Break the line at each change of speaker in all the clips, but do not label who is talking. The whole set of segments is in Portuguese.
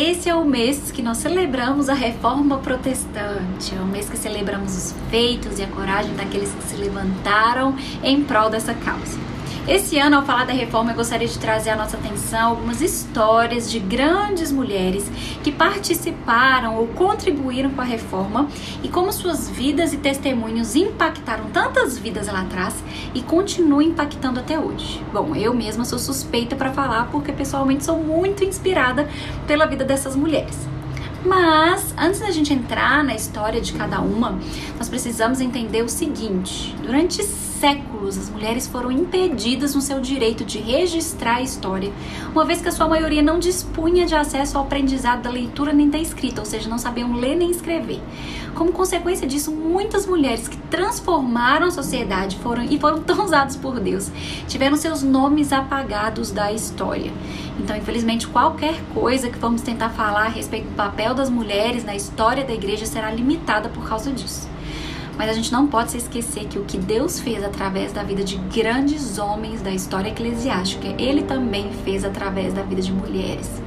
Esse é o mês que nós celebramos a reforma protestante, é o mês que celebramos os feitos e a coragem daqueles que se levantaram em prol dessa causa. Esse ano, ao falar da reforma, eu gostaria de trazer à nossa atenção algumas histórias de grandes mulheres que participaram ou contribuíram com a reforma e como suas vidas e testemunhos impactaram tantas vidas lá atrás e continuam impactando até hoje. Bom, eu mesma sou suspeita para falar porque pessoalmente sou muito inspirada pela vida dessas mulheres. Mas antes da gente entrar na história de cada uma, nós precisamos entender o seguinte: durante séculos, as mulheres foram impedidas no seu direito de registrar a história, uma vez que a sua maioria não dispunha de acesso ao aprendizado da leitura nem da escrita, ou seja, não sabiam ler nem escrever. Como consequência disso, muitas mulheres que transformaram a sociedade foram e foram tão usadas por Deus, tiveram seus nomes apagados da história. Então, infelizmente, qualquer coisa que vamos tentar falar a respeito do papel das mulheres na história da igreja será limitada por causa disso. Mas a gente não pode se esquecer que o que Deus fez através da vida de grandes homens da história eclesiástica, Ele também fez através da vida de mulheres.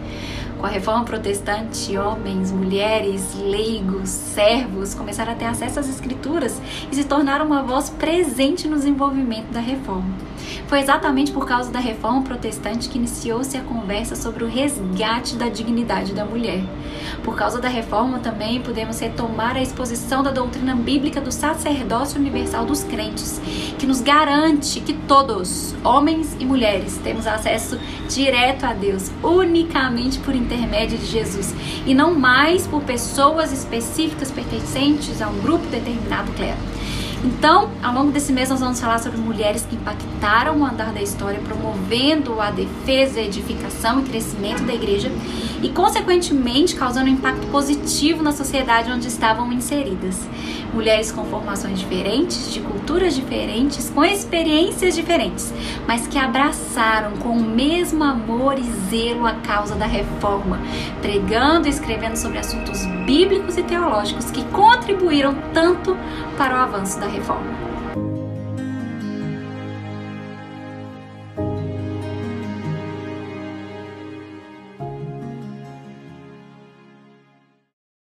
Com a reforma protestante, homens, mulheres, leigos, servos começaram a ter acesso às escrituras e se tornaram uma voz presente no desenvolvimento da reforma. Foi exatamente por causa da reforma protestante que iniciou-se a conversa sobre o resgate da dignidade da mulher. Por causa da reforma também podemos retomar a exposição da doutrina bíblica do sacerdócio universal dos crentes, que nos garante que todos, homens e mulheres, temos acesso direto a Deus, unicamente por intermédio de Jesus, e não mais por pessoas específicas pertencentes a um grupo determinado clero. Então, ao longo desse mês, nós vamos falar sobre mulheres que impactaram o andar da história, promovendo a defesa, a edificação e crescimento da igreja e, consequentemente, causando um impacto positivo na sociedade onde estavam inseridas. Mulheres com formações diferentes, de culturas diferentes, com experiências diferentes, mas que abraçaram com o mesmo amor e zelo a causa da reforma, pregando e escrevendo sobre assuntos bíblicos e teológicos que contribuíram tanto para o avanço da reforma.